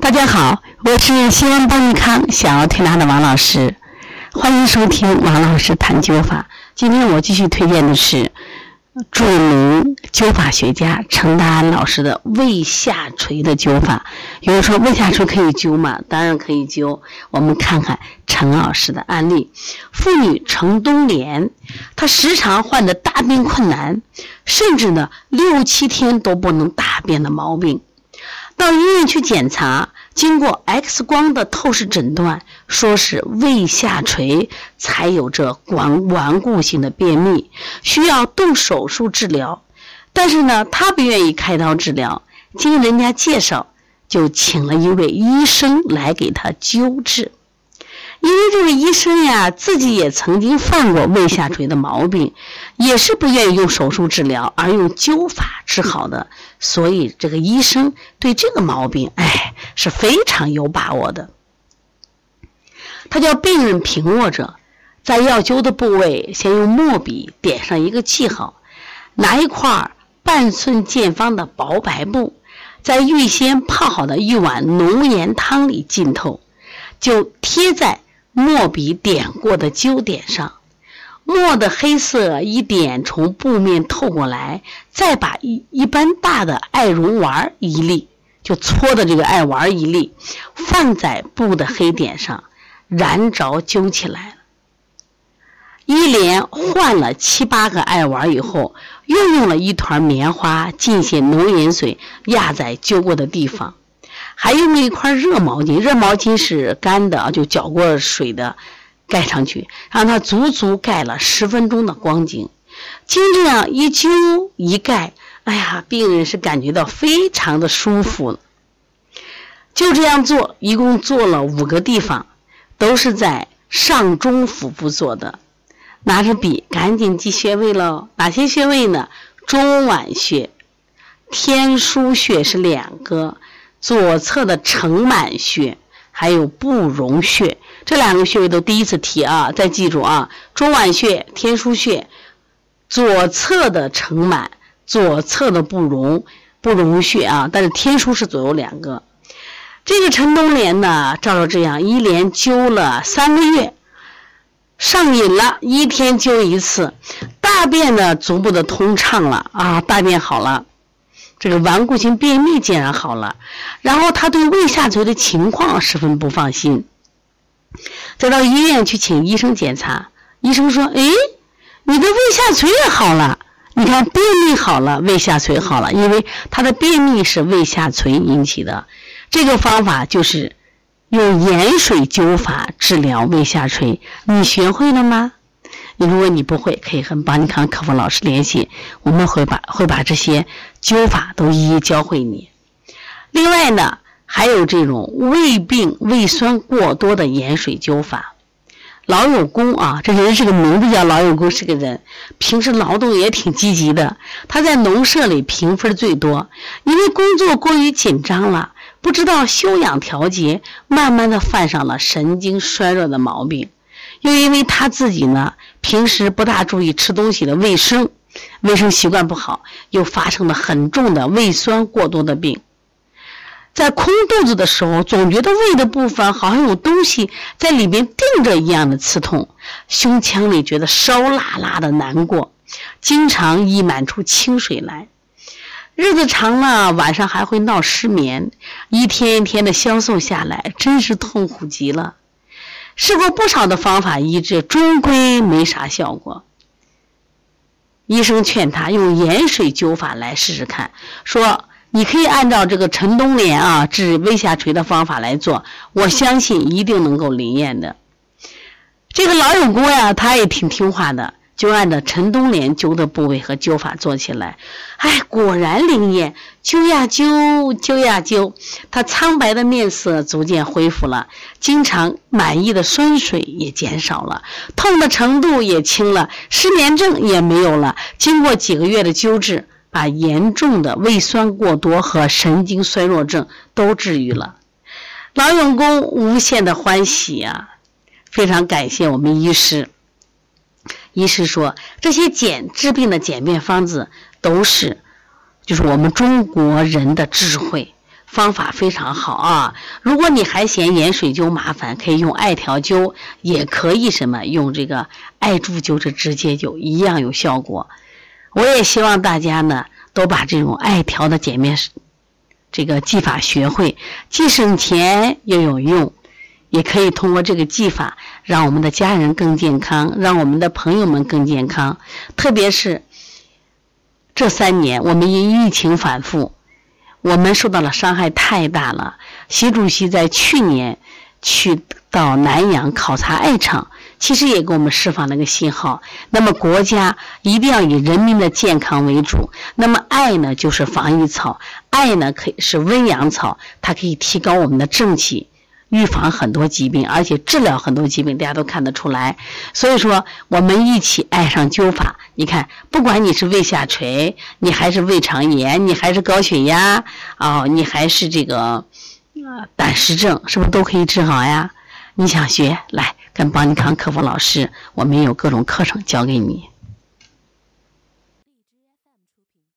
大家好，我是西安邦尼康小儿推拿的王老师，欢迎收听王老师谈灸法。今天我继续推荐的是著名灸法学家陈达安老师的胃下垂的灸法。有人说胃下垂可以灸吗？当然可以灸。我们看看陈老师的案例：妇女陈冬莲，她时常患的大便困难，甚至呢六七天都不能大便的毛病。到医院去检查，经过 X 光的透视诊断，说是胃下垂，才有这顽顽固性的便秘，需要动手术治疗。但是呢，他不愿意开刀治疗，经人家介绍，就请了一位医生来给他救治。因为这位医生呀，自己也曾经犯过胃下垂的毛病，也是不愿意用手术治疗，而用灸法治好的，所以这个医生对这个毛病，哎，是非常有把握的。他叫病人平卧着，在要灸的部位，先用墨笔点上一个记号，拿一块半寸见方的薄白布，在预先泡好的一碗浓盐汤里浸透，就贴在。墨笔点过的灸点上，墨的黑色一点从布面透过来，再把一一般大的艾绒丸一粒，就搓的这个艾丸一粒，放在布的黑点上，燃着灸起来了。一连换了七八个艾丸以后，又用了一团棉花浸些浓盐水压在灸过的地方。还用了一块热毛巾，热毛巾是干的，就搅过水的，盖上去，让它足足盖了十分钟的光景。经这样一灸一盖，哎呀，病人是感觉到非常的舒服。就这样做，一共做了五个地方，都是在上中腹部做的。拿着笔，赶紧记穴位喽。哪些穴位呢？中脘穴、天枢穴是两个。左侧的承满穴，还有不容穴，这两个穴位都第一次提啊，再记住啊，中脘穴、天枢穴，左侧的承满，左侧的不容不容穴啊，但是天枢是左右两个。这个陈冬莲呢，照着这样一连灸了三个月，上瘾了，一天灸一次，大便呢逐步的通畅了啊，大便好了。这个顽固性便秘竟然好了，然后他对胃下垂的情况十分不放心，再到医院去请医生检查，医生说：“哎，你的胃下垂也好了，你看便秘好了，胃下垂好了，因为他的便秘是胃下垂引起的。这个方法就是用盐水灸法治疗胃下垂，你学会了吗？”如果你不会，可以和邦尼康客服老师联系，我们会把会把这些灸法都一一教会你。另外呢，还有这种胃病、胃酸过多的盐水灸法。老有功啊，这人是个名字叫老有功，是个人，平时劳动也挺积极的。他在农舍里评分最多，因为工作过于紧张了，不知道休养调节，慢慢的犯上了神经衰弱的毛病。又因为他自己呢，平时不大注意吃东西的卫生，卫生习惯不好，又发生了很重的胃酸过多的病。在空肚子的时候，总觉得胃的部分好像有东西在里面定着一样的刺痛，胸腔里觉得烧辣辣的难过，经常溢满出清水来。日子长了，晚上还会闹失眠，一天一天的消瘦下来，真是痛苦极了。试过不少的方法医治，终归没啥效果。医生劝他用盐水灸法来试试看，说你可以按照这个陈东莲啊治胃下垂的方法来做，我相信一定能够灵验的。这个老有功呀，他也挺听话的。就按照陈冬莲灸的部位和灸法做起来，哎，果然灵验，灸呀灸，灸呀灸，他苍白的面色逐渐恢复了，经常满意的酸水也减少了，痛的程度也轻了，失眠症也没有了。经过几个月的灸治，把严重的胃酸过多和神经衰弱症都治愈了。老永工无限的欢喜啊，非常感谢我们医师。医师说，这些简治病的简便方子都是，就是我们中国人的智慧，方法非常好啊！如果你还嫌盐水灸麻烦，可以用艾条灸，也可以什么用这个艾柱灸，这直接灸一样有效果。我也希望大家呢都把这种艾条的简便这个技法学会，既省钱又有用，也可以通过这个技法让我们的家人更健康，让我们的朋友们更健康。特别是这三年，我们因疫情反复。我们受到了伤害太大了。习主席在去年去到南阳考察艾厂，其实也给我们释放了个信号。那么国家一定要以人民的健康为主。那么艾呢，就是防疫草，艾呢可以是温阳草，它可以提高我们的正气。预防很多疾病，而且治疗很多疾病，大家都看得出来。所以说，我们一起爱上灸法。你看，不管你是胃下垂，你还是胃肠炎，你还是高血压，哦，你还是这个胆石症，是不是都可以治好呀？你想学，来跟邦尼康客服老师，我们有各种课程教给你。